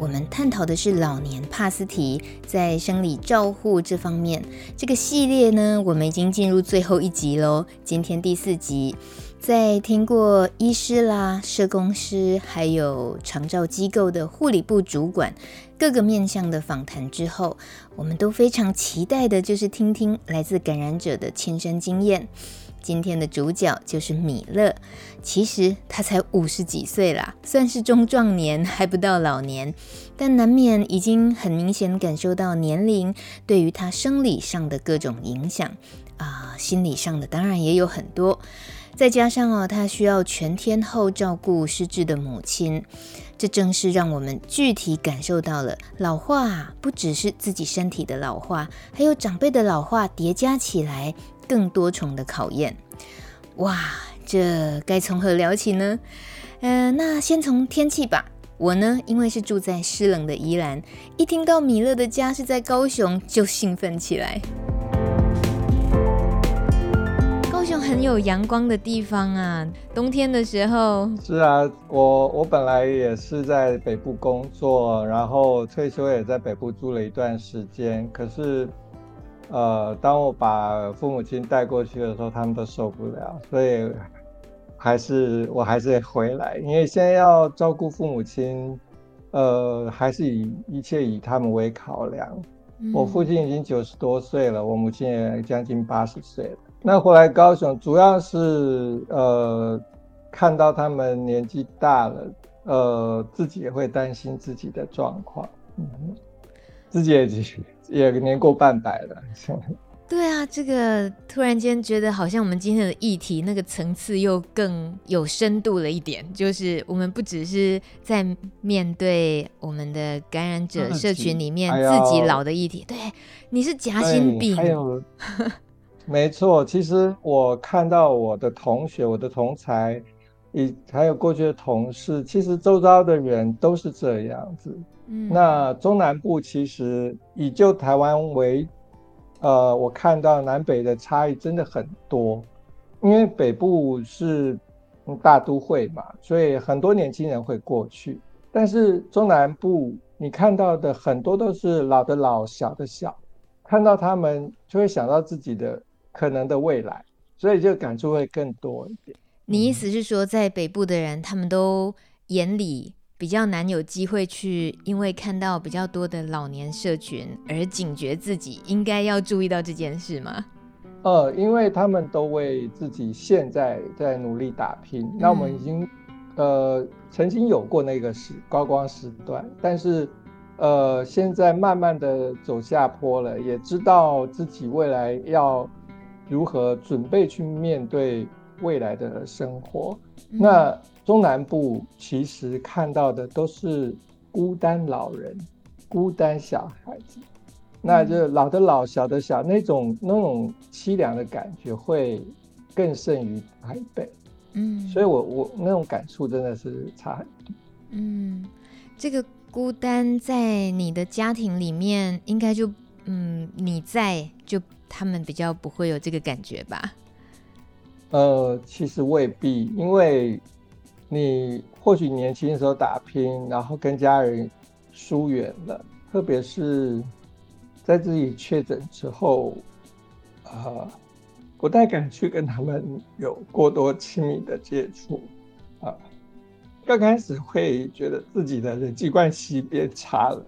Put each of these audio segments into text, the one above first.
我们探讨的是老年帕斯提在生理照护这方面。这个系列呢，我们已经进入最后一集喽，今天第四集。在听过医师啦、社工师，还有长照机构的护理部主管各个面向的访谈之后，我们都非常期待的，就是听听来自感染者的亲身经验。今天的主角就是米勒，其实他才五十几岁啦，算是中壮年，还不到老年，但难免已经很明显感受到年龄对于他生理上的各种影响啊、心理上的当然也有很多，再加上哦，他需要全天候照顾失智的母亲，这正是让我们具体感受到了老化不只是自己身体的老化，还有长辈的老化叠加起来。更多重的考验，哇，这该从何聊起呢？呃，那先从天气吧。我呢，因为是住在湿冷的宜兰，一听到米勒的家是在高雄，就兴奋起来。高雄很有阳光的地方啊，冬天的时候。是啊，我我本来也是在北部工作，然后退休也在北部住了一段时间，可是。呃，当我把父母亲带过去的时候，他们都受不了，所以还是我还是得回来，因为现在要照顾父母亲，呃，还是以一切以他们为考量。嗯、我父亲已经九十多岁了，我母亲也将近八十岁了。那回来高雄，主要是呃看到他们年纪大了，呃，自己也会担心自己的状况，嗯，自己也继续。也年过半百了，对啊，这个突然间觉得好像我们今天的议题那个层次又更有深度了一点，就是我们不只是在面对我们的感染者社群里面自己老的议题，对，你是夹心饼，还有，没错，其实我看到我的同学、我的同才，以还有过去的同事，其实周遭的人都是这样子。那中南部其实以就台湾为，呃，我看到南北的差异真的很多，因为北部是大都会嘛，所以很多年轻人会过去，但是中南部你看到的很多都是老的老，小的小，看到他们就会想到自己的可能的未来，所以就感触会更多一点。你意思是说，在北部的人，他们都眼里？比较难有机会去，因为看到比较多的老年社群而警觉自己应该要注意到这件事吗？呃，因为他们都为自己现在在努力打拼。嗯、那我们已经呃曾经有过那个时高光时段，但是呃现在慢慢的走下坡了，也知道自己未来要如何准备去面对未来的生活。嗯、那。中南部其实看到的都是孤单老人、孤单小孩子，那就老的老、小的小，那种那种凄凉的感觉会更甚于台北。嗯，所以我我那种感触真的是差很多。嗯，这个孤单在你的家庭里面，应该就嗯你在就他们比较不会有这个感觉吧？呃，其实未必，因为。你或许年轻的时候打拼，然后跟家人疏远了，特别是在自己确诊之后，啊、呃，不太敢去跟他们有过多亲密的接触，啊，刚开始会觉得自己的人际关系变差了，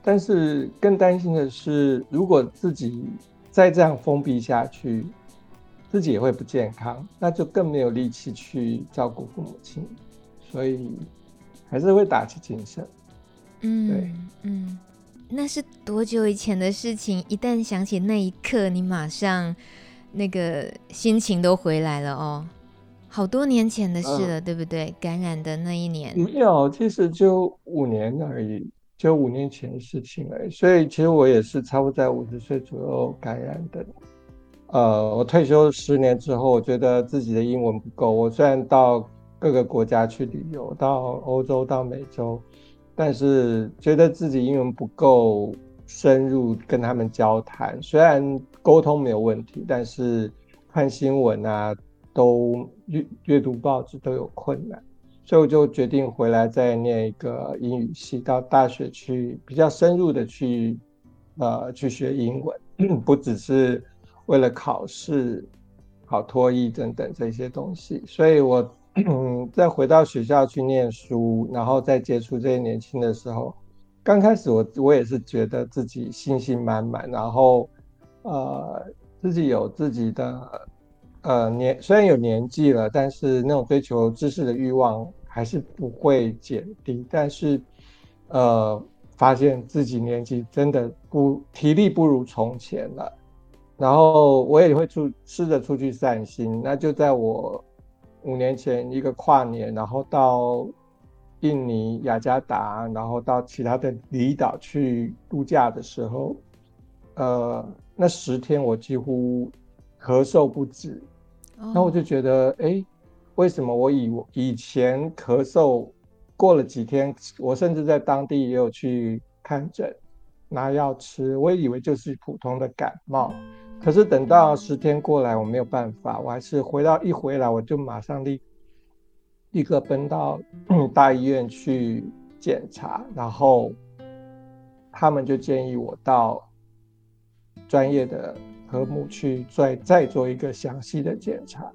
但是更担心的是，如果自己再这样封闭下去。自己也会不健康，那就更没有力气去照顾父母亲，所以还是会打起精神。嗯，对，嗯，那是多久以前的事情？一旦想起那一刻，你马上那个心情都回来了哦。好多年前的事了，嗯、对不对？感染的那一年。没有，其实就五年而已。就五年前的事情而已。所以其实我也是差不多在五十岁左右感染的。呃，我退休十年之后，我觉得自己的英文不够。我虽然到各个国家去旅游，到欧洲、到美洲，但是觉得自己英文不够深入跟他们交谈。虽然沟通没有问题，但是看新闻啊，都阅阅读报纸都有困难，所以我就决定回来再念一个英语系，到大学去比较深入的去呃去学英文，不只是。为了考试、考托益等等这些东西，所以我嗯，再回到学校去念书，然后再接触这些年轻的时候，刚开始我我也是觉得自己信心满满，然后呃，自己有自己的呃年，虽然有年纪了，但是那种追求知识的欲望还是不会减低，但是呃，发现自己年纪真的不体力不如从前了。然后我也会出试着出去散心，那就在我五年前一个跨年，然后到印尼雅加达，然后到其他的离岛去度假的时候，呃，那十天我几乎咳嗽不止，然后我就觉得，哎，为什么我以以前咳嗽过了几天，我甚至在当地也有去看诊拿药吃，我也以为就是普通的感冒。可是等到十天过来，我没有办法，我还是回到一回来我就马上立立刻奔到 大医院去检查，然后他们就建议我到专业的科目去再再做一个详细的检查，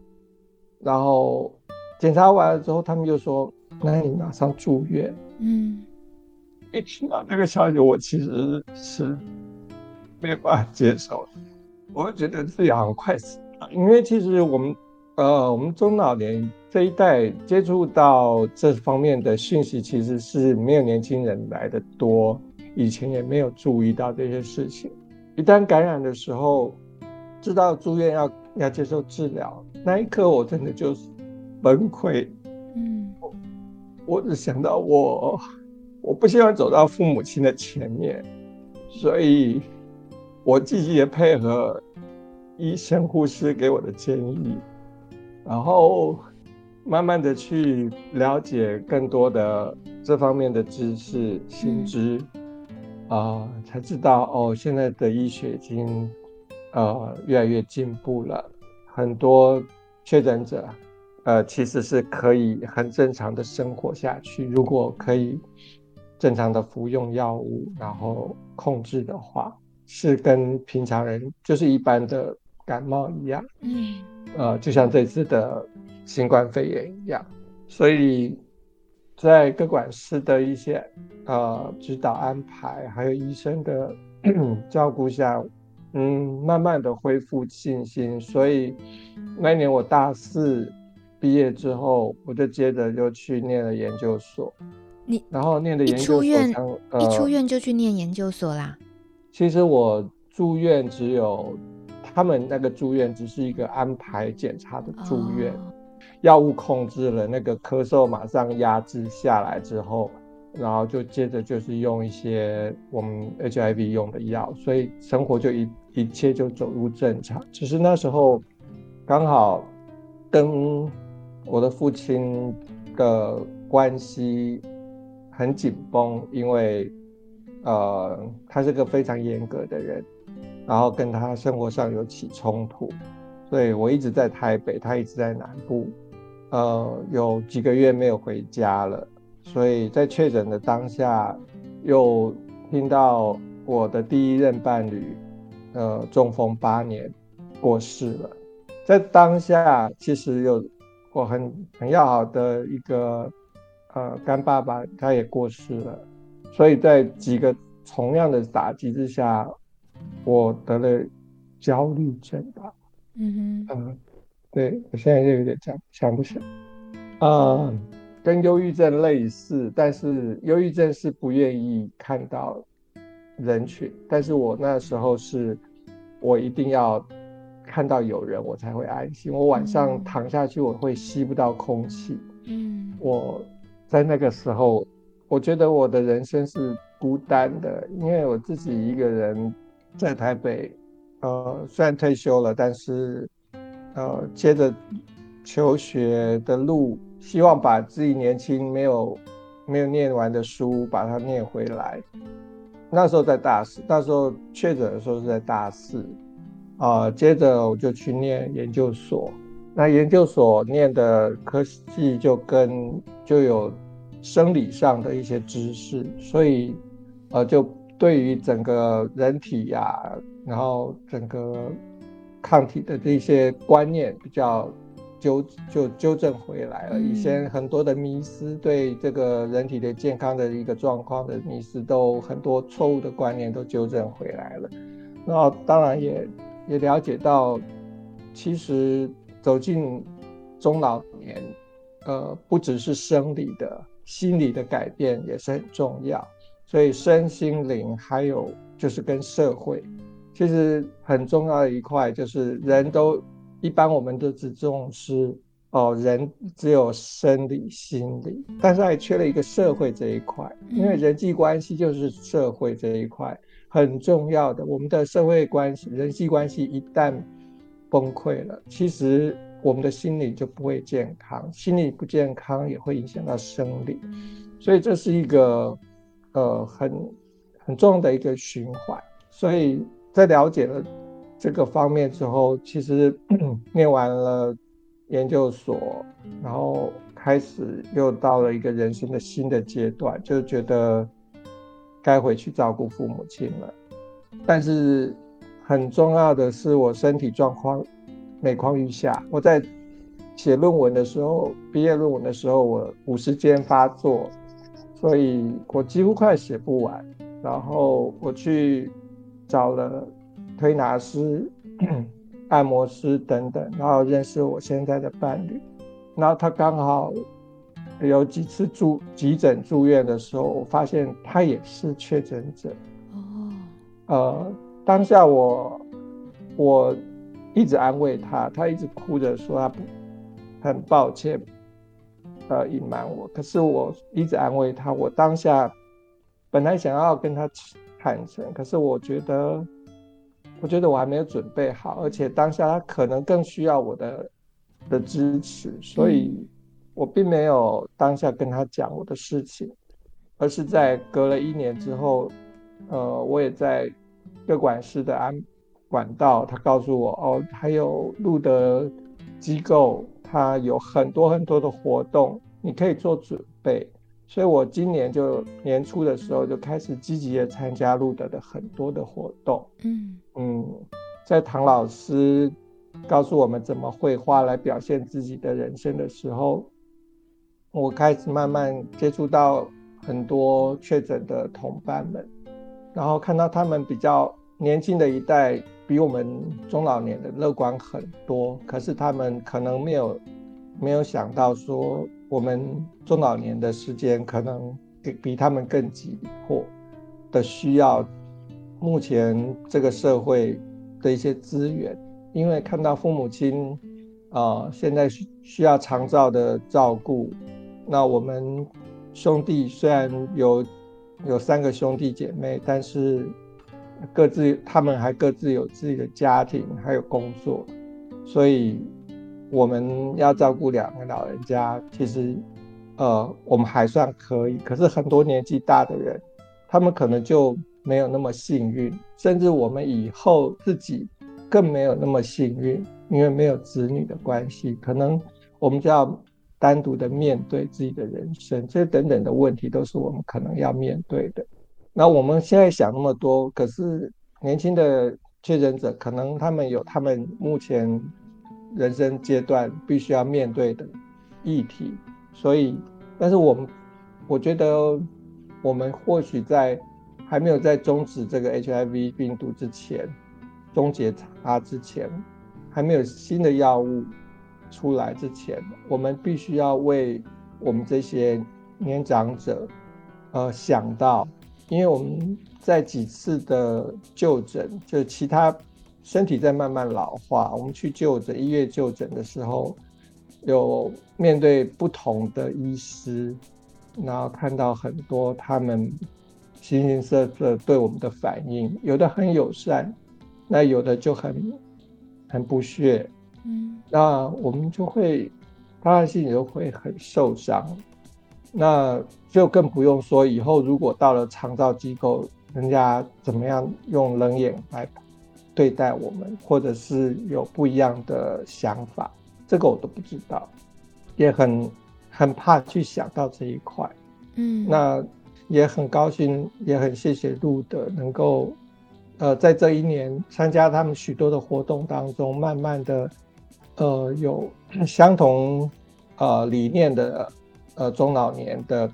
然后检查完了之后，他们就说：“那你马上住院。”嗯，一听到这个消息，我其实是没有办法接受的。我会觉得自己好像快死了，因为其实我们，呃，我们中老年这一代接触到这方面的讯息，其实是没有年轻人来的多，以前也没有注意到这些事情。一旦感染的时候，知道住院要要接受治疗，那一刻我真的就是崩溃。嗯，我我只想到我，我不希望走到父母亲的前面，所以。我自己也配合医生护士给我的建议，然后慢慢的去了解更多的这方面的知识、新知，啊、呃，才知道哦，现在的医学已经呃越来越进步了，很多确诊者呃其实是可以很正常的生活下去，如果可以正常的服用药物，然后控制的话。是跟平常人就是一般的感冒一样，嗯，呃，就像这次的新冠肺炎一样，所以在各管师的一些呃指导安排，还有医生的 照顾下，嗯，慢慢的恢复信心。所以那一年我大四毕业之后，我就接着就去念了研究所。你然后念的研究所，一出院，呃，一出院就去念研究所啦。其实我住院只有他们那个住院只是一个安排检查的住院，药物控制了那个咳嗽，马上压制下来之后，然后就接着就是用一些我们 HIV 用的药，所以生活就一一切就走入正常。只是那时候刚好跟我的父亲的关系很紧绷，因为。呃，他是个非常严格的人，然后跟他生活上有起冲突，所以我一直在台北，他一直在南部，呃，有几个月没有回家了，所以在确诊的当下，又听到我的第一任伴侣，呃，中风八年过世了，在当下其实有我很很要好的一个呃干爸爸，他也过世了。所以在几个同样的打击之下，我得了焦虑症吧。嗯哼，嗯，对，我现在就有点想想不起来。啊、嗯，跟忧郁症类似，但是忧郁症是不愿意看到人群，但是我那时候是，我一定要看到有人，我才会安心。我晚上躺下去，我会吸不到空气。嗯，我在那个时候。我觉得我的人生是孤单的，因为我自己一个人在台北，呃，虽然退休了，但是呃，接着求学的路，希望把自己年轻没有没有念完的书把它念回来。那时候在大四，那时候确诊的时候是在大四，啊、接着我就去念研究所。那研究所念的科系就跟就有生理上的一些知识，所以呃，就对于整个人体呀、啊，然后整个抗体的这些观念比较纠就纠正回来了。以前很多的迷思，对这个人体的健康的一个状况的迷思，都很多错误的观念都纠正回来了。那当然也也了解到，其实。走进中老年，呃，不只是生理的，心理的改变也是很重要。所以身心灵还有就是跟社会，其实很重要的一块就是人都一般我们都只重视哦，人只有生理心理，但是还缺了一个社会这一块，因为人际关系就是社会这一块很重要的。我们的社会关系、人际关系一旦崩溃了，其实我们的心理就不会健康，心理不健康也会影响到生理，所以这是一个呃很很重要的一个循环。所以在了解了这个方面之后，其实 念完了研究所，然后开始又到了一个人生的新的阶段，就觉得该回去照顾父母亲了，但是。很重要的是，我身体状况每况愈下。我在写论文的时候，毕业论文的时候，我五十肩发作，所以我几乎快写不完。然后我去找了推拿师、按摩师等等，然后认识我现在的伴侣。然后他刚好有几次住急诊住院的时候，我发现他也是确诊者。哦，呃。当下我我一直安慰他，他一直哭着说他不很抱歉，呃，隐瞒我。可是我一直安慰他。我当下本来想要跟他坦诚，可是我觉得我觉得我还没有准备好，而且当下他可能更需要我的的支持，所以我并没有当下跟他讲我的事情，而是在隔了一年之后，呃，我也在。各管师的安管道，他告诉我哦，还有路德机构，他有很多很多的活动，你可以做准备。所以我今年就年初的时候就开始积极的参加路德的很多的活动。嗯嗯，在唐老师告诉我们怎么绘画来表现自己的人生的时候，我开始慢慢接触到很多确诊的同伴们。然后看到他们比较年轻的一代，比我们中老年的乐观很多，可是他们可能没有没有想到说，我们中老年的时间可能比比他们更急迫的需要目前这个社会的一些资源，因为看到父母亲啊、现在需需要长照的照顾，那我们兄弟虽然有。有三个兄弟姐妹，但是各自他们还各自有自己的家庭，还有工作，所以我们要照顾两个老人家，其实呃我们还算可以。可是很多年纪大的人，他们可能就没有那么幸运，甚至我们以后自己更没有那么幸运，因为没有子女的关系，可能我们就要。单独的面对自己的人生，这等等的问题都是我们可能要面对的。那我们现在想那么多，可是年轻的确诊者可能他们有他们目前人生阶段必须要面对的议题。所以，但是我们我觉得我们或许在还没有在终止这个 HIV 病毒之前，终结它之前，还没有新的药物。出来之前，我们必须要为我们这些年长者，呃，想到，因为我们在几次的就诊，就其他身体在慢慢老化，我们去就诊，医院就诊的时候，有面对不同的医师，然后看到很多他们形形色色对我们的反应，有的很友善，那有的就很很不屑，嗯，那我们就会，当然心里就会很受伤。那就更不用说以后如果到了长照机构，人家怎么样用冷眼来对待我们，或者是有不一样的想法，这个我都不知道，也很很怕去想到这一块。嗯，那也很高兴，也很谢谢路德能够，呃，在这一年参加他们许多的活动当中，慢慢的，呃，有相同呃理念的呃中老年的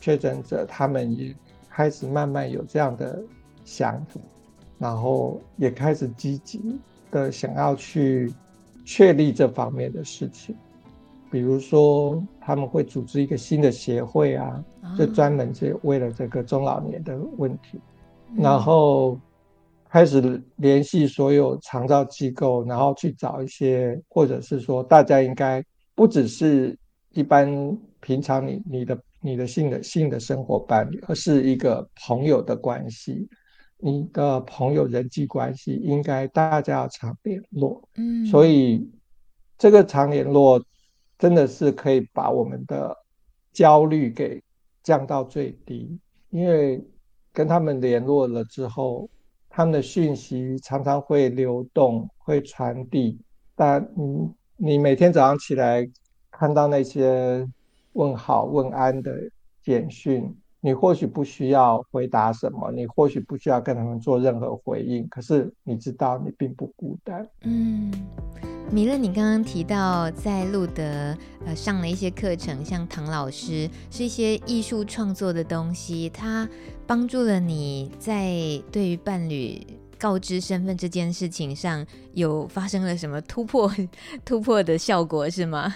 确诊者，他们也开始慢慢有这样的想法，然后也开始积极的想要去确立这方面的事情。比如说，他们会组织一个新的协会啊，就专门是为了这个中老年的问题，然后开始联系所有长照机构，然后去找一些，或者是说，大家应该不只是一般平常你你的你的性的性的生活伴侣，而是一个朋友的关系，你的朋友人际关系应该大家要常联络，嗯，所以这个常联络。真的是可以把我们的焦虑给降到最低，因为跟他们联络了之后，他们的讯息常常会流动、会传递。但你你每天早上起来看到那些问好、问安的简讯，你或许不需要回答什么，你或许不需要跟他们做任何回应，可是你知道你并不孤单。嗯。米勒，你刚刚提到在路德呃上了一些课程，像唐老师是一些艺术创作的东西，它帮助了你在对于伴侣告知身份这件事情上有发生了什么突破 突破的效果是吗？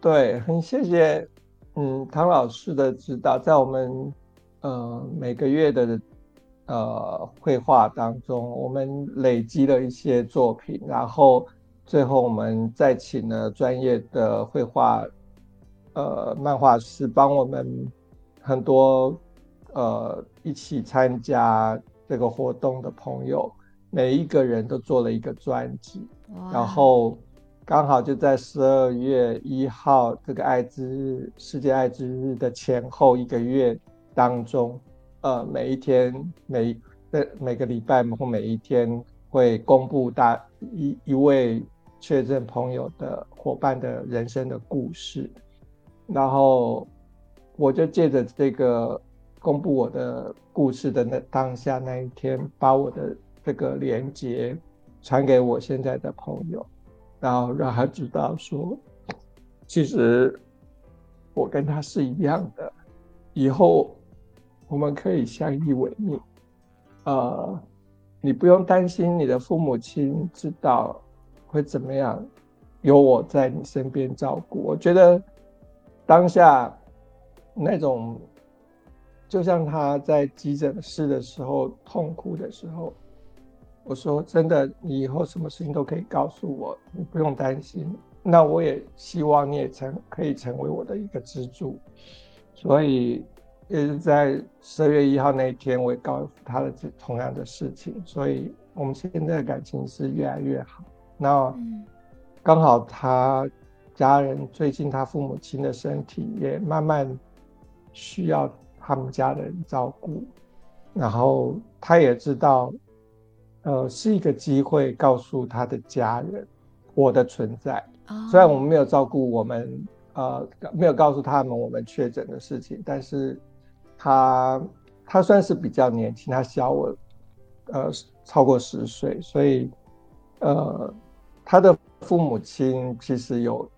对，很谢谢嗯唐老师的指导，在我们呃每个月的呃绘画当中，我们累积了一些作品，然后。最后，我们再请了专业的绘画，呃，漫画师帮我们很多，呃，一起参加这个活动的朋友，每一个人都做了一个专辑，然后刚好就在十二月一号这个爱之日，世界爱之日的前后一个月当中，呃，每一天每每每个礼拜或每一天会公布大一一位。确诊朋友的伙伴的人生的故事，然后我就借着这个公布我的故事的那当下那一天，把我的这个连接传给我现在的朋友，然后让他知道说，其实我跟他是一样的，以后我们可以相依为命。呃，你不用担心你的父母亲知道。会怎么样？有我在你身边照顾。我觉得当下那种，就像他在急诊室的时候痛哭的时候，我说真的，你以后什么事情都可以告诉我，你不用担心。那我也希望你也成可以成为我的一个支柱。所以也是在十二月一号那一天，我也告诉他的这同样的事情。所以我们现在的感情是越来越好。那刚好他家人最近他父母亲的身体也慢慢需要他们家的人照顾，然后他也知道，呃，是一个机会告诉他的家人我的存在。虽然我们没有照顾我们，呃，没有告诉他们我们确诊的事情，但是他他算是比较年轻，他小我呃超过十岁，所以呃。他的父母亲其实有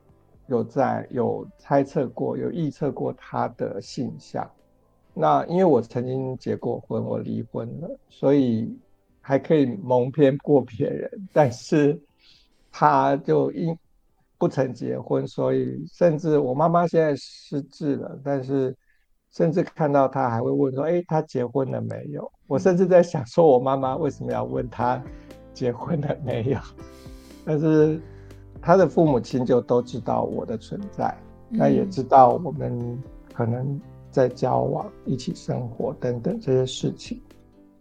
有在有猜测过，有预测过他的性向。那因为我曾经结过婚，我离婚了，所以还可以蒙骗过别人。但是他就因不曾结婚，所以甚至我妈妈现在失智了，但是甚至看到他还会问说：“哎，他结婚了没有？”我甚至在想说，我妈妈为什么要问他结婚了没有？但是他的父母亲就都知道我的存在，那、嗯、也知道我们可能在交往、一起生活等等这些事情，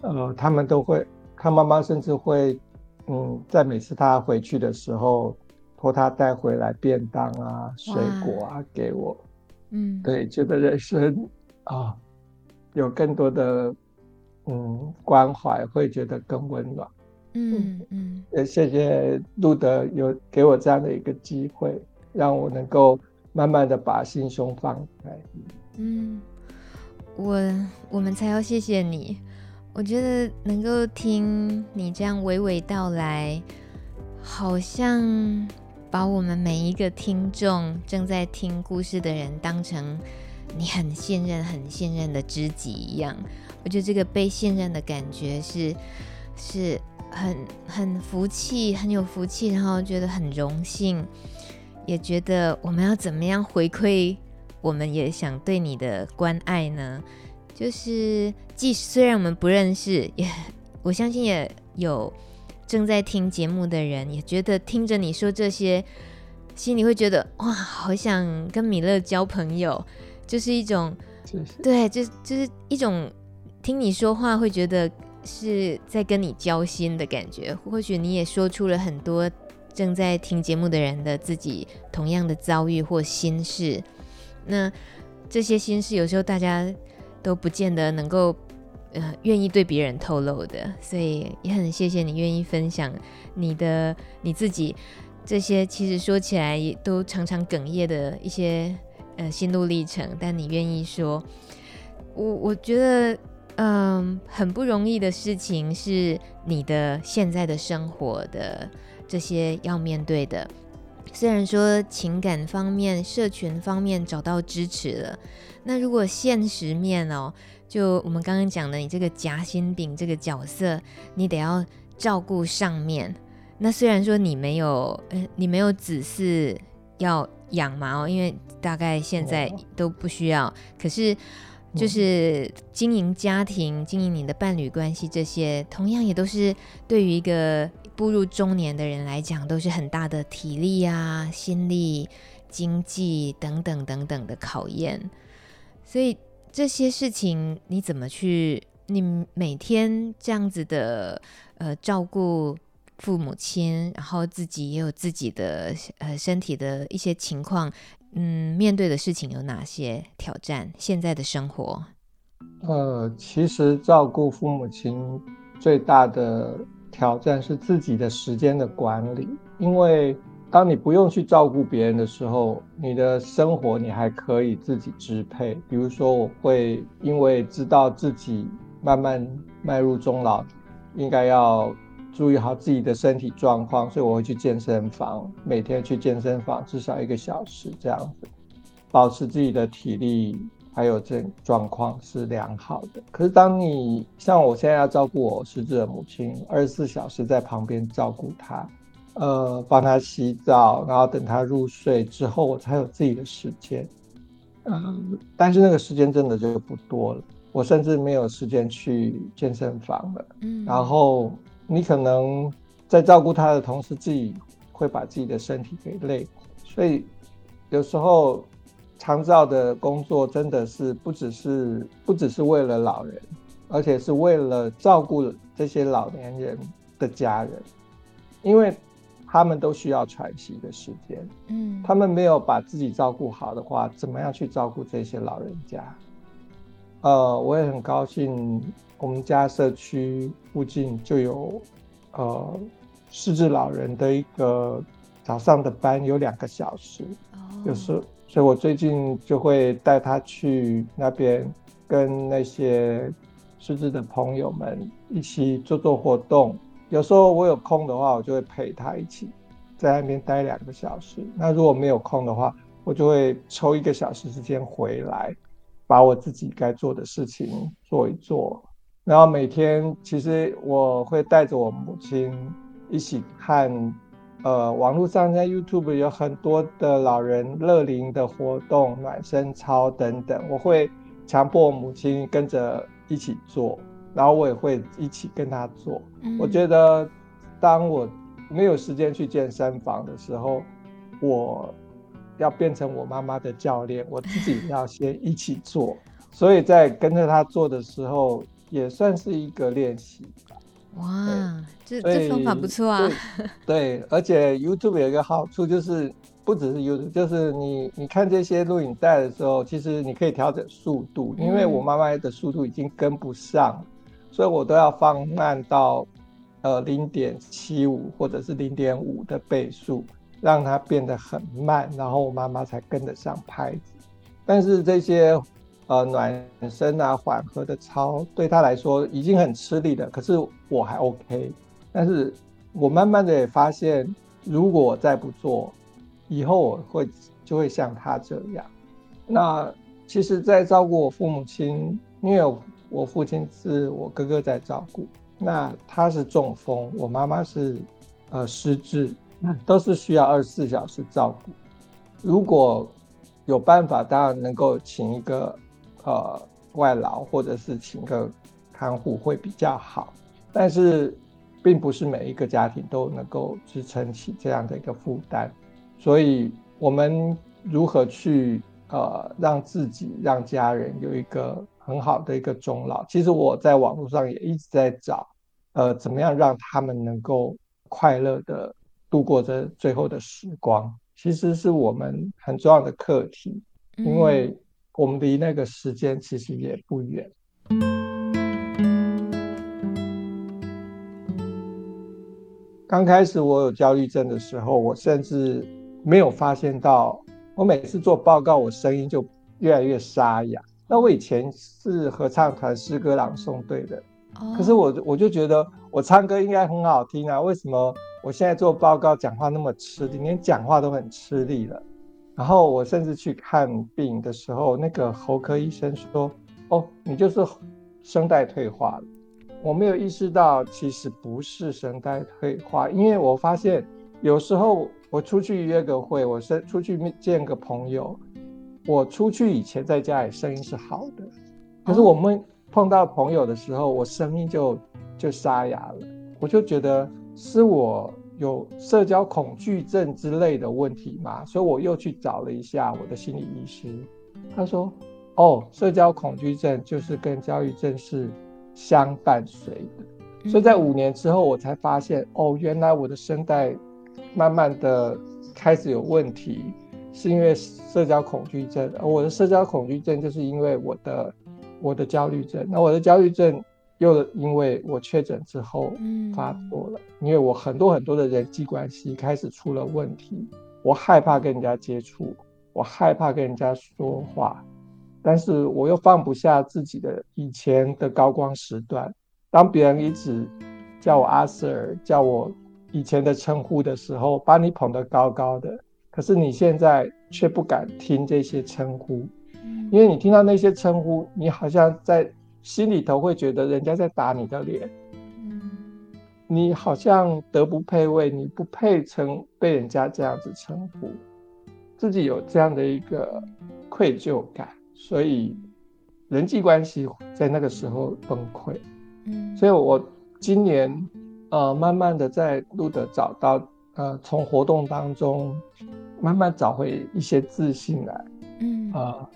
呃，他们都会，他妈妈甚至会，嗯，在每次他回去的时候，托他带回来便当啊、水果啊给我，嗯，对，觉得人生啊，有更多的嗯关怀，会觉得更温暖，嗯嗯，也谢谢路德有给我这样的一个机会，让我能够慢慢的把心胸放开。嗯，我我们才要谢谢你。我觉得能够听你这样娓娓道来，好像把我们每一个听众正在听故事的人当成你很信任、很信任的知己一样。我觉得这个被信任的感觉是是很很福气、很有福气，然后觉得很荣幸，也觉得我们要怎么样回馈。我们也想对你的关爱呢，就是即使虽然我们不认识，也我相信也有正在听节目的人，也觉得听着你说这些，心里会觉得哇，好想跟米勒交朋友，就是一种，对，就就是一种听你说话会觉得是在跟你交心的感觉。或许你也说出了很多正在听节目的人的自己同样的遭遇或心事。那这些心事，有时候大家都不见得能够，呃，愿意对别人透露的，所以也很谢谢你愿意分享你的你自己这些，其实说起来也都常常哽咽的一些呃心路历程，但你愿意说，我我觉得嗯很不容易的事情是你的现在的生活的这些要面对的。虽然说情感方面、社群方面找到支持了，那如果现实面哦，就我们刚刚讲的，你这个夹心饼这个角色，你得要照顾上面。那虽然说你没有，呃，你没有子嗣要养嘛哦，因为大概现在都不需要。可是就是经营家庭、经营你的伴侣关系这些，同样也都是对于一个。步入中年的人来讲，都是很大的体力啊、心力、经济等等等等的考验。所以这些事情你怎么去？你每天这样子的呃照顾父母亲，然后自己也有自己的呃身体的一些情况，嗯，面对的事情有哪些挑战？现在的生活，呃，其实照顾父母亲最大的。挑战是自己的时间的管理，因为当你不用去照顾别人的时候，你的生活你还可以自己支配。比如说，我会因为知道自己慢慢迈入中老，应该要注意好自己的身体状况，所以我会去健身房，每天去健身房至少一个小时这样子，保持自己的体力。还有这状况是良好的，可是当你像我现在要照顾我失智的母亲，二十四小时在旁边照顾她，呃，帮他洗澡，然后等他入睡之后，我才有自己的时间。嗯，但是那个时间真的就不多了，我甚至没有时间去健身房了。嗯，然后你可能在照顾他的同时，自己会把自己的身体给累，所以有时候。长照的工作真的是不只是不只是为了老人，而且是为了照顾这些老年人的家人，因为他们都需要喘息的时间。嗯，他们没有把自己照顾好的话，怎么样去照顾这些老人家？呃，我也很高兴，我们家社区附近就有呃失智老人的一个早上的班，有两个小时，有时候。所以我最近就会带他去那边，跟那些失智的朋友们一起做做活动。有时候我有空的话，我就会陪他一起在那边待两个小时。那如果没有空的话，我就会抽一个小时时间回来，把我自己该做的事情做一做。然后每天其实我会带着我母亲一起看。呃，网络上在 YouTube 有很多的老人乐龄的活动、暖身操等等，我会强迫我母亲跟着一起做，然后我也会一起跟他做。嗯。我觉得，当我没有时间去健身房的时候，我要变成我妈妈的教练，我自己 要先一起做。所以在跟着他做的时候，也算是一个练习。哇，这这方法不错啊。对，而且 YouTube 有一个好处就是，不只是 YouTube，就是你你看这些录影带的时候，其实你可以调整速度，因为我妈妈的速度已经跟不上，所以我都要放慢到呃零点七五或者是零点五的倍数，让它变得很慢，然后我妈妈才跟得上拍子。但是这些。呃，暖身啊，缓和的操对他来说已经很吃力了。可是我还 OK，但是我慢慢的也发现，如果我再不做，以后我会就会像他这样。那其实，在照顾我父母亲，因为父亲是我哥哥在照顾，那他是中风，我妈妈是呃失智，都是需要二十四小时照顾。如果有办法，当然能够请一个。呃，外劳或者是请个看护会比较好，但是并不是每一个家庭都能够支撑起这样的一个负担，所以我们如何去呃让自己让家人有一个很好的一个终老？其实我在网络上也一直在找，呃，怎么样让他们能够快乐的度过这最后的时光，其实是我们很重要的课题，因为。我们离那个时间其实也不远。刚开始我有焦虑症的时候，我甚至没有发现到，我每次做报告，我声音就越来越沙哑。那我以前是合唱团诗歌朗诵队的，可是我我就觉得我唱歌应该很好听啊，为什么我现在做报告讲话那么吃力，连讲话都很吃力了？然后我甚至去看病的时候，那个喉科医生说：“哦，你就是声带退化了。”我没有意识到，其实不是声带退化，因为我发现有时候我出去约个会，我是出去见个朋友，我出去以前在家里声音是好的，可是我们碰到朋友的时候，我声音就就沙哑了，我就觉得是我。有社交恐惧症之类的问题嘛？所以我又去找了一下我的心理医师，他说：“哦，社交恐惧症就是跟焦虑症是相伴随的。”所以在五年之后，我才发现，哦，原来我的声带慢慢的开始有问题，是因为社交恐惧症。而我的社交恐惧症就是因为我的我的焦虑症。那我的焦虑症。又因为我确诊之后发作了，嗯，因为我很多很多的人际关系开始出了问题，我害怕跟人家接触，我害怕跟人家说话，但是我又放不下自己的以前的高光时段。当别人一直叫我阿 Sir，叫我以前的称呼的时候，把你捧得高高的，可是你现在却不敢听这些称呼，因为你听到那些称呼，你好像在。心里头会觉得人家在打你的脸，嗯，你好像德不配位，你不配称被人家这样子称呼，自己有这样的一个愧疚感，所以人际关系在那个时候崩溃。嗯，所以我今年呃慢慢的在路德找到呃从活动当中慢慢找回一些自信来，嗯啊，呃，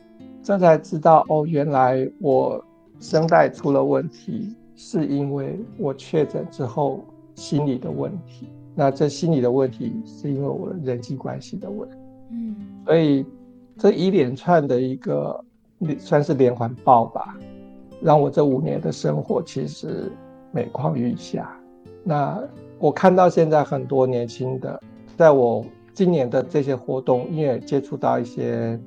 这才知道哦，原来我。声带出了问题，是因为我确诊之后心理的问题。那这心理的问题，是因为我的人际关系的问题。嗯，所以这一连串的一个算是连环爆吧，让我这五年的生活其实每况愈下。那我看到现在很多年轻的，在我今年的这些活动，因为接触到一些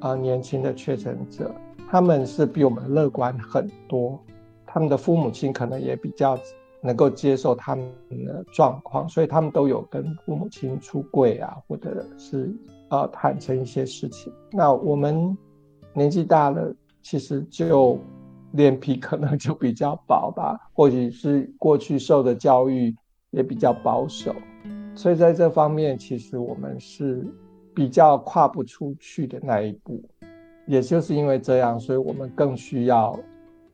啊、呃、年轻的确诊者。他们是比我们乐观很多，他们的父母亲可能也比较能够接受他们的状况，所以他们都有跟父母亲出柜啊，或者是呃坦诚一些事情。那我们年纪大了，其实就脸皮可能就比较薄吧，或许是过去受的教育也比较保守，所以在这方面，其实我们是比较跨不出去的那一步。也就是因为这样，所以我们更需要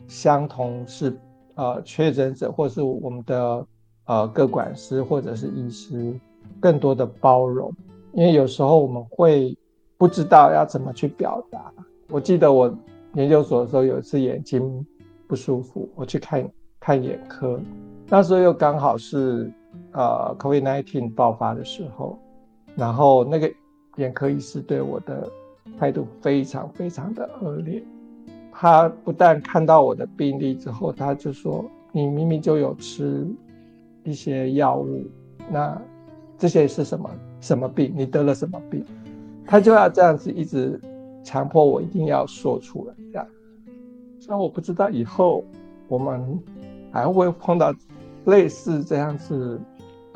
相同是呃确诊者，或是我们的呃各管师或者是医师更多的包容，因为有时候我们会不知道要怎么去表达。我记得我研究所的时候，有一次眼睛不舒服，我去看看眼科，那时候又刚好是呃 COVID-19 爆发的时候，然后那个眼科医师对我的态度非常非常的恶劣，他不但看到我的病历之后，他就说：“你明明就有吃一些药物，那这些是什么什么病？你得了什么病？”他就要这样子一直强迫我一定要说出来，这样。虽然我不知道以后我们还会碰到类似这样子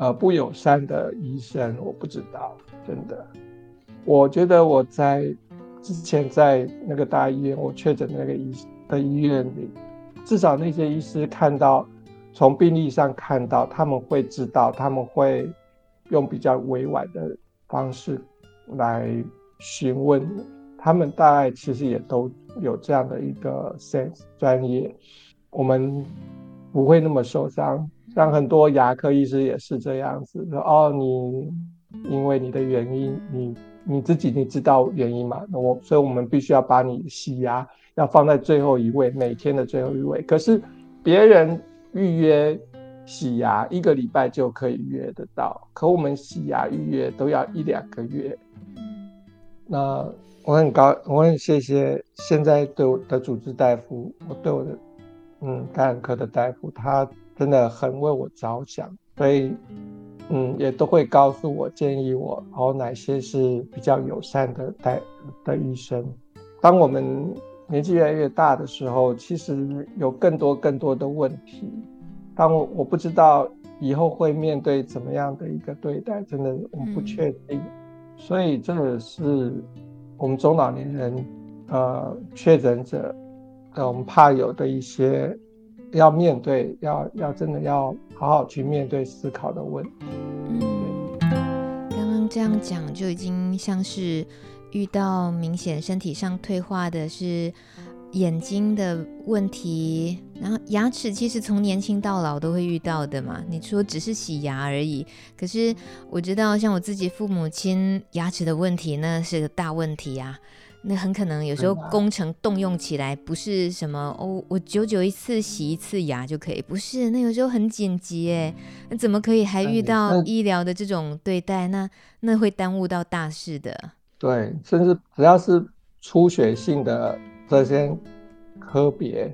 呃不友善的医生，我不知道，真的。我觉得我在之前在那个大医院，我确诊那个医的医院里，至少那些医师看到，从病历上看到，他们会知道，他们会用比较委婉的方式来询问。他们大概其实也都有这样的一个 sense 专业，我们不会那么受伤。像很多牙科医师也是这样子说：“哦，你因为你的原因，你。”你自己你知道原因吗？那我所以，我们必须要把你洗牙要放在最后一位，每天的最后一位。可是别人预约洗牙一个礼拜就可以约得到，可我们洗牙预约都要一两个月。那我很高，我很谢谢现在对我的主治大夫，我对我的嗯感染科的大夫，他真的很为我着想，所以。嗯，也都会告诉我，建议我，哦，哪些是比较友善的带的医生。当我们年纪越来越大的时候，其实有更多更多的问题。当我我不知道以后会面对怎么样的一个对待，真的我们不确定。嗯、所以这也是我们中老年人，呃，确诊者，呃，我们怕有的一些。要面对，要要真的要好好去面对思考的问题。嗯，刚刚这样讲就已经像是遇到明显身体上退化的是眼睛的问题，然后牙齿其实从年轻到老都会遇到的嘛。你说只是洗牙而已，可是我知道像我自己父母亲牙齿的问题，那是个大问题呀。那很可能有时候工程动用起来不是什么哦，我久久一次洗一次牙就可以，不是，那有时候很紧急哎，那怎么可以还遇到医疗的这种对待？那那会耽误到大事的。对，甚至只要是出血性的这些科别，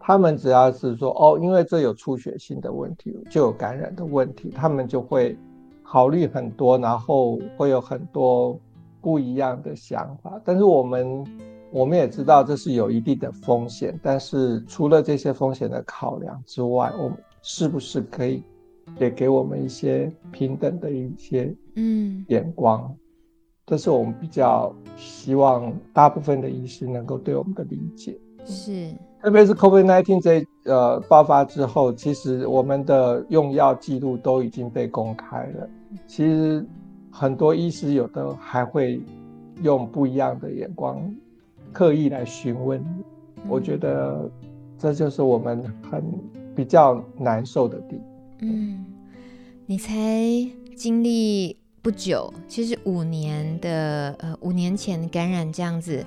他们只要是说哦，因为这有出血性的问题，就有感染的问题，他们就会考虑很多，然后会有很多。不一样的想法，但是我们我们也知道这是有一定的风险。但是除了这些风险的考量之外，我们是不是可以也给我们一些平等的一些嗯眼光？嗯、这是我们比较希望大部分的医师能够对我们的理解。是，特别是 COVID-19 这呃爆发之后，其实我们的用药记录都已经被公开了。其实。很多医师有的还会用不一样的眼光，刻意来询问。我觉得这就是我们很比较难受的地方。嗯，你才经历不久，其实五年的呃五年前感染这样子，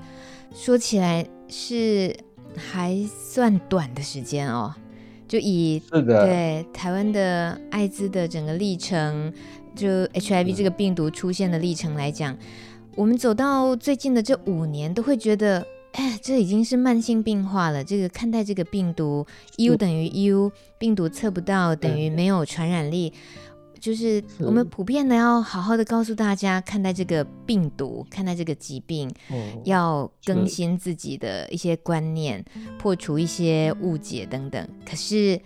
说起来是还算短的时间哦。就以是的对台湾的艾滋的整个历程。就 HIV 这个病毒出现的历程来讲，我们走到最近的这五年，都会觉得，哎，这已经是慢性病化了。这个看待这个病毒，U 等于 U，病毒测不到等于没有传染力，就是我们普遍的要好好的告诉大家，看待这个病毒，看待这个疾病，要更新自己的一些观念，破除一些误解等等。可是。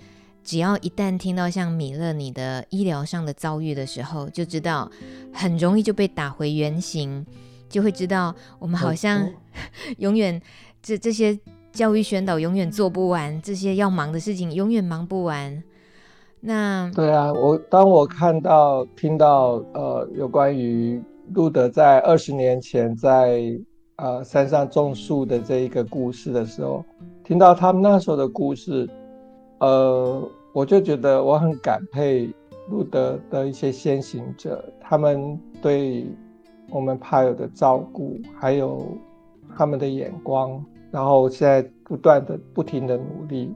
只要一旦听到像米勒你的医疗上的遭遇的时候，就知道很容易就被打回原形，就会知道我们好像 永远这这些教育宣导永远做不完，这些要忙的事情永远忙不完。那对啊，我当我看到听到呃有关于路德在二十年前在呃山上种树的这一个故事的时候，听到他们那时候的故事。呃，我就觉得我很感佩路德的一些先行者，他们对我们帕友的照顾，还有他们的眼光，然后现在不断的、不停的努力。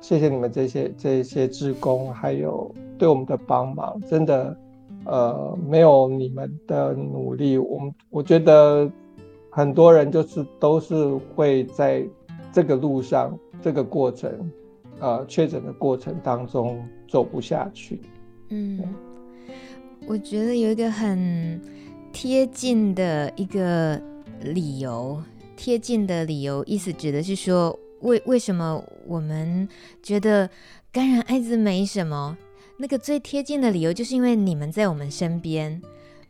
谢谢你们这些这些志工，还有对我们的帮忙，真的，呃，没有你们的努力，我们我觉得很多人就是都是会在这个路上，这个过程，呃，确诊的过程当中走不下去。嗯，我觉得有一个很贴近的一个理由，贴近的理由，意思指的是说。为为什么我们觉得感染艾滋没什么？那个最贴近的理由，就是因为你们在我们身边，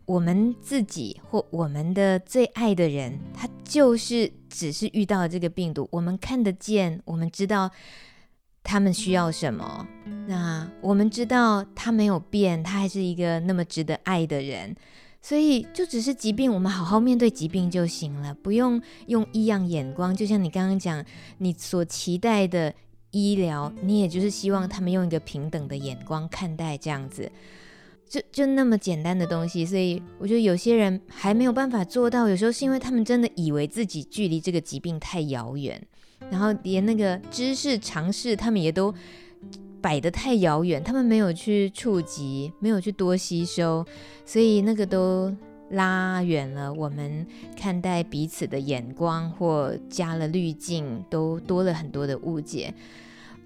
我们自己或我们的最爱的人，他就是只是遇到了这个病毒，我们看得见，我们知道他们需要什么，那我们知道他没有变，他还是一个那么值得爱的人。所以就只是疾病，我们好好面对疾病就行了，不用用异样眼光。就像你刚刚讲，你所期待的医疗，你也就是希望他们用一个平等的眼光看待这样子，就就那么简单的东西。所以我觉得有些人还没有办法做到，有时候是因为他们真的以为自己距离这个疾病太遥远，然后连那个知识常识他们也都。摆得太遥远，他们没有去触及，没有去多吸收，所以那个都拉远了我们看待彼此的眼光，或加了滤镜，都多了很多的误解。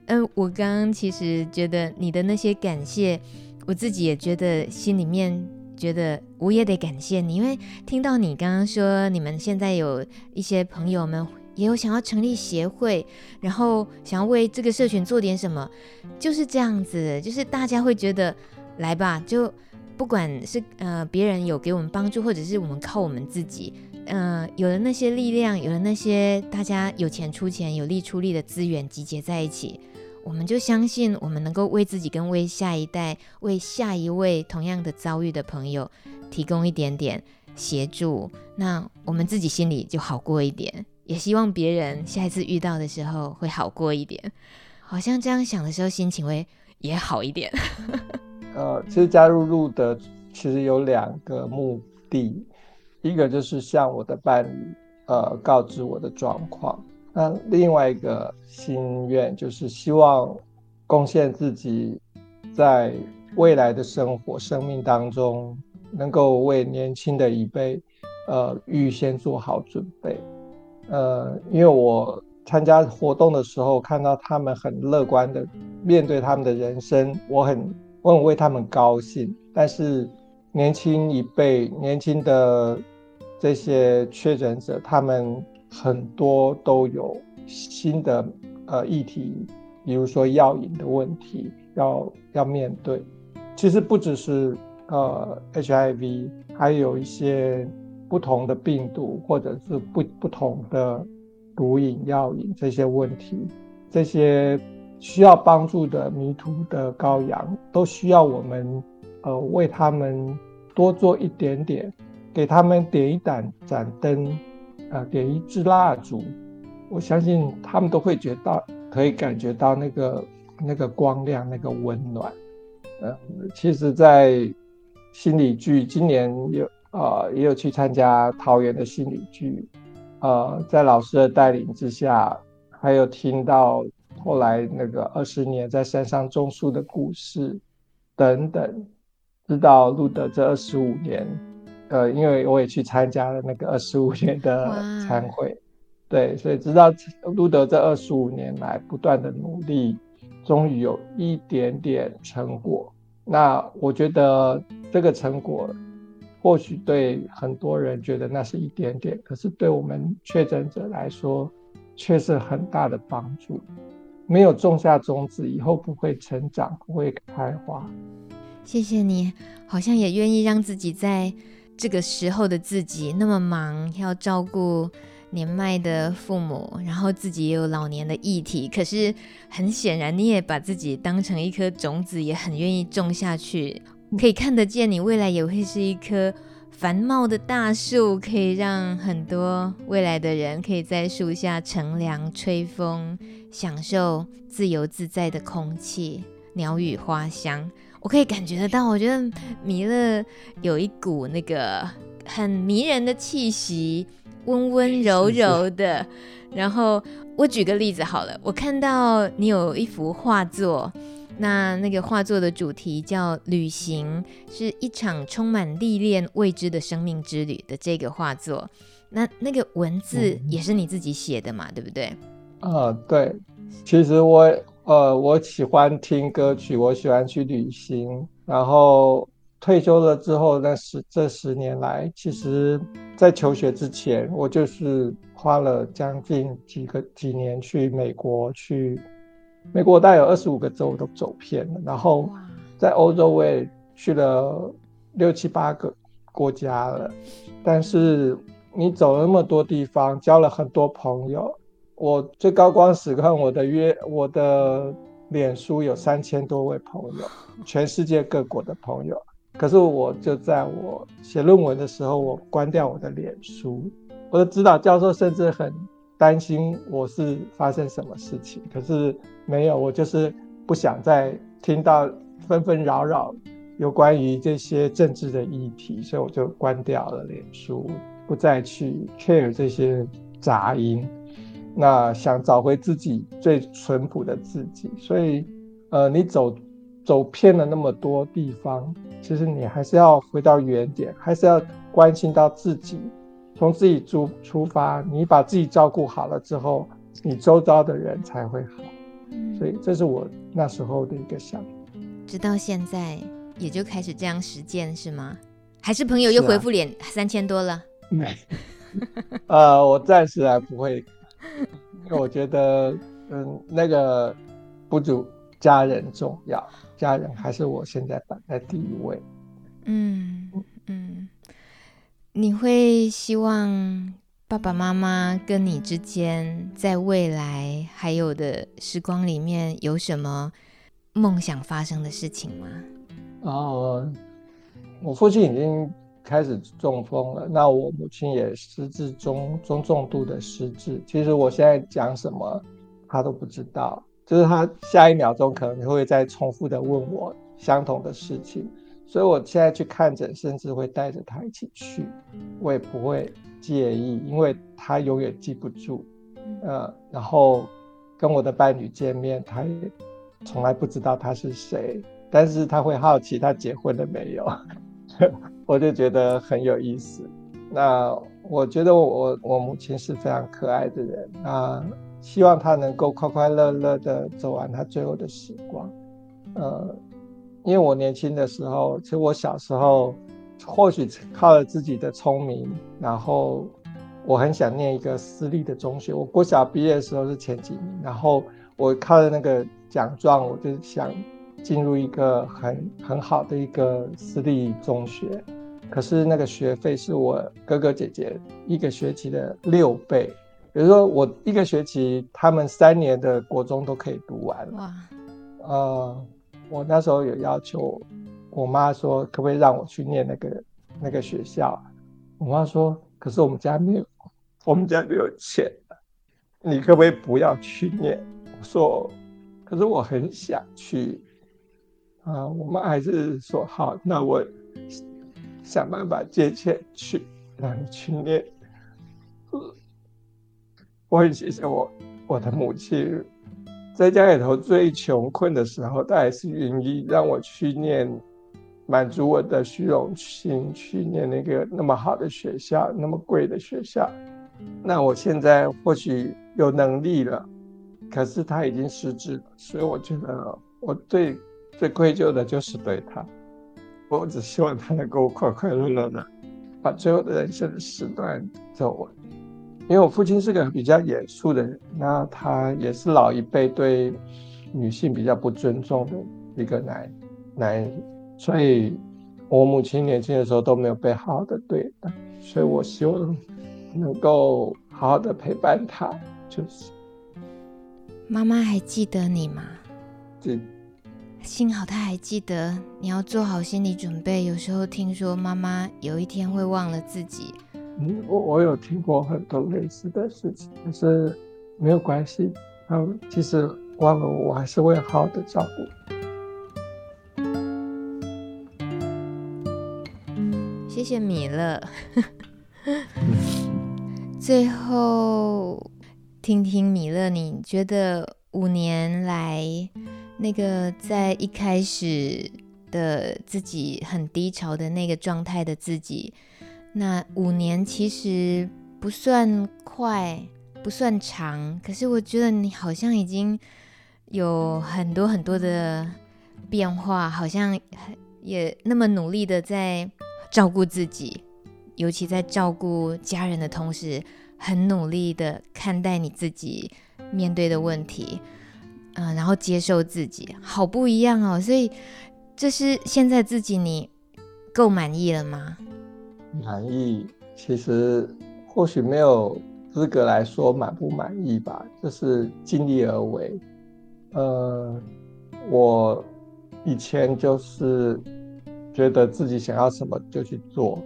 嗯、我刚刚其实觉得你的那些感谢，我自己也觉得心里面觉得我也得感谢你，因为听到你刚刚说你们现在有一些朋友们。也有想要成立协会，然后想要为这个社群做点什么，就是这样子，就是大家会觉得来吧，就不管是呃别人有给我们帮助，或者是我们靠我们自己，呃有了那些力量，有了那些大家有钱出钱，有力出力的资源集结在一起，我们就相信我们能够为自己跟为下一代，为下一位同样的遭遇的朋友提供一点点协助，那我们自己心里就好过一点。也希望别人下一次遇到的时候会好过一点，好像这样想的时候心情会也好一点。呃，其实加入路德其实有两个目的，一个就是向我的伴侣呃告知我的状况，那另外一个心愿就是希望贡献自己在未来的生活生命当中，能够为年轻的一辈呃预先做好准备。呃，因为我参加活动的时候，看到他们很乐观的面对他们的人生，我很我很为他们高兴。但是年轻一辈、年轻的这些确诊者，他们很多都有新的呃议题，比如说药瘾的问题要要面对。其实不只是呃 HIV，还有一些。不同的病毒，或者是不不同的毒瘾、药瘾这些问题，这些需要帮助的迷途的羔羊，都需要我们呃为他们多做一点点，给他们点一盏盏灯，呃点一支蜡烛，我相信他们都会觉得可以感觉到那个那个光亮、那个温暖。呃，其实，在心理剧今年有。呃，也有去参加桃园的心理剧，呃，在老师的带领之下，还有听到后来那个二十年在山上种树的故事等等，知道路德这二十五年，呃，因为我也去参加了那个二十五年的参会，对，所以知道路德这二十五年来不断的努力，终于有一点点成果。那我觉得这个成果。或许对很多人觉得那是一点点，可是对我们确诊者来说，却是很大的帮助。没有种下种子，以后不会成长，不会开花。谢谢你，好像也愿意让自己在这个时候的自己那么忙，要照顾年迈的父母，然后自己也有老年的议题。可是很显然，你也把自己当成一颗种子，也很愿意种下去。可以看得见，你未来也会是一棵繁茂的大树，可以让很多未来的人可以在树下乘凉、吹风，享受自由自在的空气、鸟语花香。我可以感觉得到，我觉得弥勒有一股那个很迷人的气息，温温柔柔的。然后我举个例子好了，我看到你有一幅画作，那那个画作的主题叫“旅行是一场充满历练未知的生命之旅”的这个画作，那那个文字也是你自己写的嘛？嗯、对不对？啊，对。其实我呃，我喜欢听歌曲，我喜欢去旅行，然后。退休了之后，那十这十年来，其实，在求学之前，我就是花了将近几个几年去美国，去美国大概有二十五个州都走遍了，然后在欧洲我也去了六七八个国家了。但是你走了那么多地方，交了很多朋友，我最高光时刻，我的约我的脸书有三千多位朋友，全世界各国的朋友。可是我就在我写论文的时候，我关掉我的脸书。我的指导教授甚至很担心我是发生什么事情，可是没有，我就是不想再听到纷纷扰扰有关于这些政治的议题，所以我就关掉了脸书，不再去 care 这些杂音。那想找回自己最淳朴的自己，所以呃，你走。走遍了那么多地方，其实你还是要回到原点，还是要关心到自己，从自己出出发。你把自己照顾好了之后，你周遭的人才会好。所以这是我那时候的一个想法。直到现在也就开始这样实践是吗？还是朋友又回复脸三千多了？没、啊，呃，我暂时还不会，因为我觉得，嗯，那个不足。家人重要，家人还是我现在摆在第一位。嗯嗯，你会希望爸爸妈妈跟你之间在未来还有的时光里面有什么梦想发生的事情吗？哦，我父亲已经开始中风了，那我母亲也失智中中重度的失智。其实我现在讲什么，他都不知道。就是他下一秒钟可能会再重复的问我相同的事情，所以我现在去看诊，甚至会带着他一起去，我也不会介意，因为他永远记不住，呃，然后跟我的伴侣见面，他也从来不知道他是谁，但是他会好奇他结婚了没有，我就觉得很有意思。那我觉得我我母亲是非常可爱的人啊。希望她能够快快乐乐的走完她最后的时光。呃，因为我年轻的时候，其实我小时候或许靠了自己的聪明，然后我很想念一个私立的中学。我国小毕业的时候是前几名，然后我靠了那个奖状，我就想进入一个很很好的一个私立中学。可是那个学费是我哥哥姐姐一个学期的六倍。比如说，我一个学期，他们三年的国中都可以读完了。哇！呃，我那时候有要求，我妈说可不可以让我去念那个那个学校？我妈说，可是我们家没有，我们家没有钱，你可不可以不要去念？我说，可是我很想去。啊、我妈还是说好，那我想办法借钱去让你去念。我很谢谢我我的母亲，在家里头最穷困的时候，她还是愿意让我去念，满足我的虚荣心，去念那个那么好的学校，那么贵的学校。那我现在或许有能力了，可是他已经失智了，所以我觉得我最最愧疚的就是对他。我只希望他能够快快乐乐的把最后的人生的时段走完。因为我父亲是个比较严肃的人，那他也是老一辈对女性比较不尊重的一个男男人，所以我母亲年轻的时候都没有被好好的对待，所以我希望能够好好的陪伴她。就是妈妈还记得你吗？对，幸好她还记得，你要做好心理准备。有时候听说妈妈有一天会忘了自己。嗯，我我有听过很多类似的事情，但是没有关系。嗯，其实忘了我还是会好好的照顾。谢谢米勒。最后听听米勒，你觉得五年来那个在一开始的自己很低潮的那个状态的自己，那五年其实不算快，不算长，可是我觉得你好像已经有很多很多的变化，好像也那么努力的在照顾自己。尤其在照顾家人的同时，很努力的看待你自己面对的问题，嗯、然后接受自己，好不一样哦。所以，这是现在自己你够满意了吗？满意，其实或许没有资格来说满不满意吧，就是尽力而为。呃，我以前就是觉得自己想要什么就去做。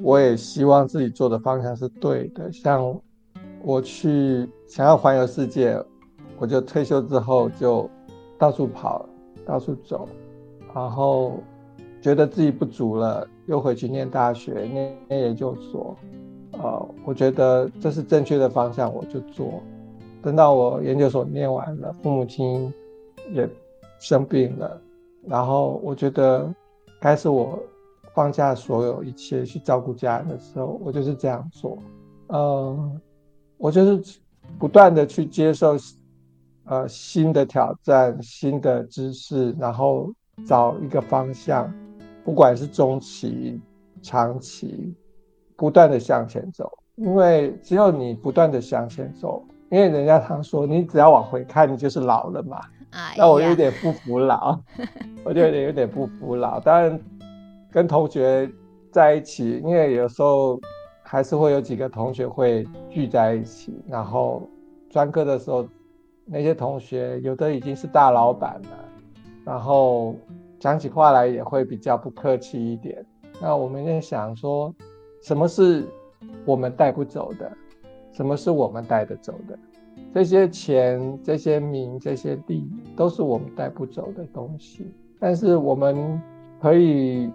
我也希望自己做的方向是对的，像我去想要环游世界，我就退休之后就到处跑，到处走，然后觉得自己不足了，又回去念大学，念研究所，呃，我觉得这是正确的方向，我就做。等到我研究所念完了，父母亲也生病了，然后我觉得开始我。放下所有一切去照顾家人的时候，我就是这样做。呃，我就是不断的去接受呃新的挑战、新的知识，然后找一个方向，不管是中期、长期，不断的向前走。因为只有你不断的向前走，因为人家常说，你只要往回看，你就是老了嘛。哎。那我有点不服老，我就有点有点不服老。当然。跟同学在一起，因为有时候还是会有几个同学会聚在一起，然后专科的时候，那些同学有的已经是大老板了，然后讲起话来也会比较不客气一点。那我们在想说，什么是我们带不走的？什么是我们带得走的？这些钱、这些名、这些利，都是我们带不走的东西。但是我们可以。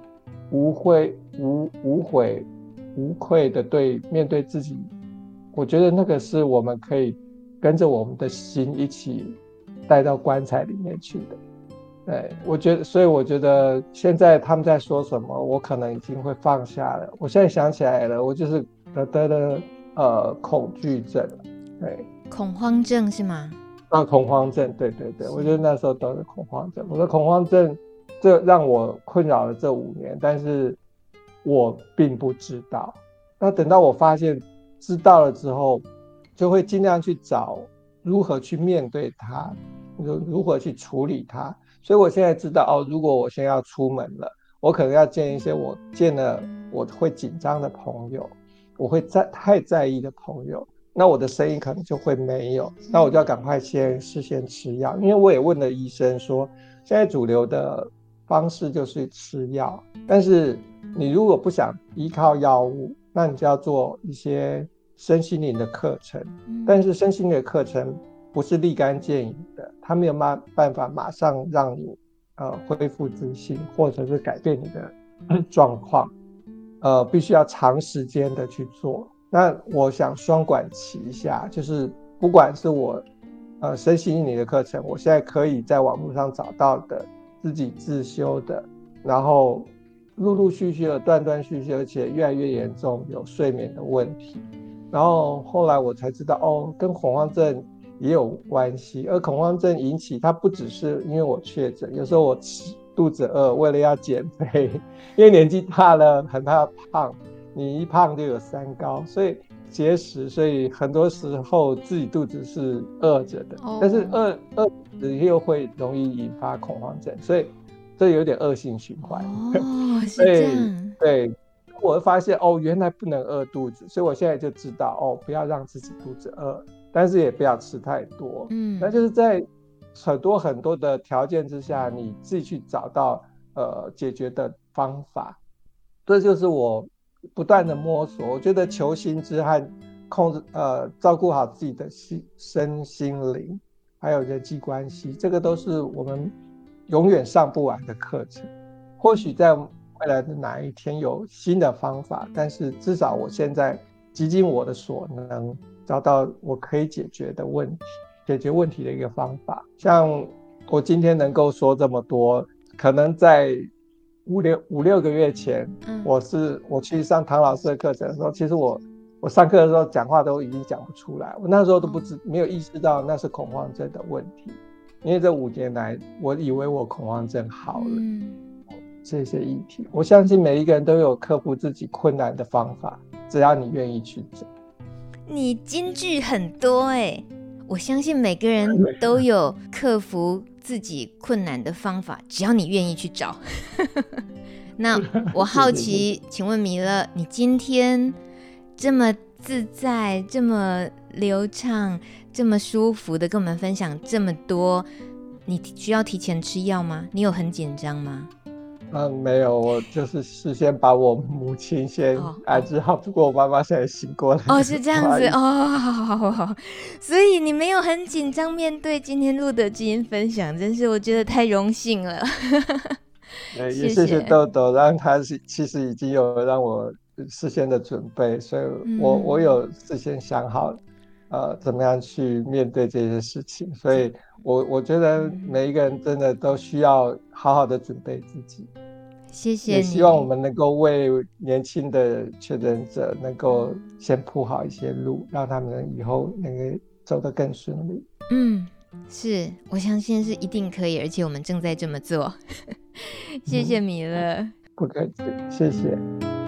无悔、无无悔、无愧的对面对自己，我觉得那个是我们可以跟着我们的心一起带到棺材里面去的。对，我觉得，所以我觉得现在他们在说什么，我可能已经会放下了。我现在想起来了，我就是得得了呃恐惧症，对，恐慌症是吗？啊，恐慌症，对对对，我觉得那时候得了恐慌症。我的恐慌症。这让我困扰了这五年，但是我并不知道。那等到我发现知道了之后，就会尽量去找如何去面对它，如如何去处理它。所以我现在知道哦，如果我现在要出门了，我可能要见一些我见了我会紧张的朋友，我会在太在意的朋友，那我的声音可能就会没有。那我就要赶快先事先吃药，因为我也问了医生说，现在主流的。方式就是吃药，但是你如果不想依靠药物，那你就要做一些身心灵的课程。但是身心灵的课程不是立竿见影的，它没有办办法马上让你呃恢复自信，或者是改变你的 状况，呃，必须要长时间的去做。那我想双管齐下，就是不管是我呃身心灵的课程，我现在可以在网络上找到的。自己自修的，然后陆陆续续的断断续续，而且越来越严重，有睡眠的问题。然后后来我才知道，哦，跟恐慌症也有关系。而恐慌症引起，它不只是因为我确诊，有时候我吃肚子饿，为了要减肥，因为年纪大了，很怕胖，你一胖就有三高，所以节食，所以很多时候自己肚子是饿着的，但是饿饿。又会容易引发恐慌症，所以这有点恶性循环。哦，是这样。对，我会发现哦，原来不能饿肚子，所以我现在就知道哦，不要让自己肚子饿，但是也不要吃太多。嗯，那就是在很多很多的条件之下，你自己去找到呃解决的方法。这就是我不断的摸索。我觉得求新知和控制呃照顾好自己的心身心灵。还有人际关系，这个都是我们永远上不完的课程。或许在未来的哪一天有新的方法，但是至少我现在极尽我的所能，找到我可以解决的问题，解决问题的一个方法。像我今天能够说这么多，可能在五六五六个月前，嗯、我是我去上唐老师的课程的时候，其实我我上课的时候讲话都已经讲不出来，我那时候都不知、哦、没有意识到那是恐慌症的问题，因为这五年来，我以为我恐慌症好了。嗯。这些议题，我相信每一个人都有克服自己困难的方法，只要你愿意去做。你金句很多哎，我相信每个人都有克服自己困难的方法，只要你愿意去找。那 我好奇，请问米勒，你今天这么自在、这么流畅、这么舒服的跟我们分享这么多，你需要提前吃药吗？你有很紧张吗？嗯，没有，我就是事先把我母亲先安置好，不过我妈妈现在醒过来。哦，是这样子哦，好好好好，所以你没有很紧张面对今天录的基因分享，真是我觉得太荣幸了。对，也谢谢豆豆，让他是其实已经有让我事先的准备，所以我、嗯、我有事先想好，呃，怎么样去面对这些事情，所以我我觉得每一个人真的都需要好好的准备自己。谢谢，也希望我们能够为年轻的确诊者能够先铺好一些路，让他们以后能够走得更顺利。嗯，是，我相信是一定可以，而且我们正在这么做。谢谢米勒，嗯，不客气，谢谢。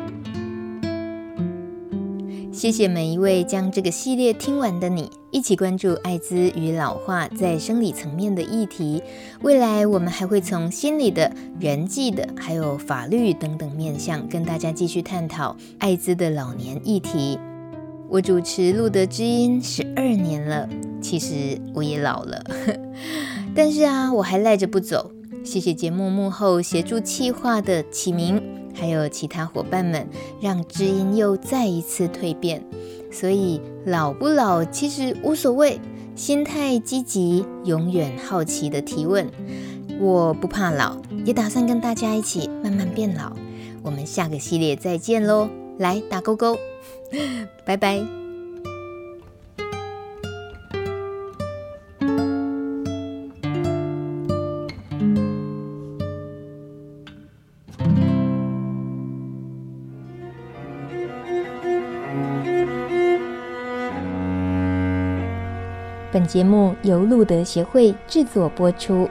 谢谢每一位将这个系列听完的你，一起关注艾滋与老化在生理层面的议题。未来我们还会从心理的、人际的，还有法律等等面向，跟大家继续探讨艾滋的老年议题。我主持路德之音十二年了，其实我也老了，但是啊，我还赖着不走。谢谢节目幕后协助企划的启明。还有其他伙伴们，让知音又再一次蜕变。所以老不老其实无所谓，心态积极，永远好奇的提问。我不怕老，也打算跟大家一起慢慢变老。我们下个系列再见喽，来打勾勾，拜拜。本节目由路德协会制作播出。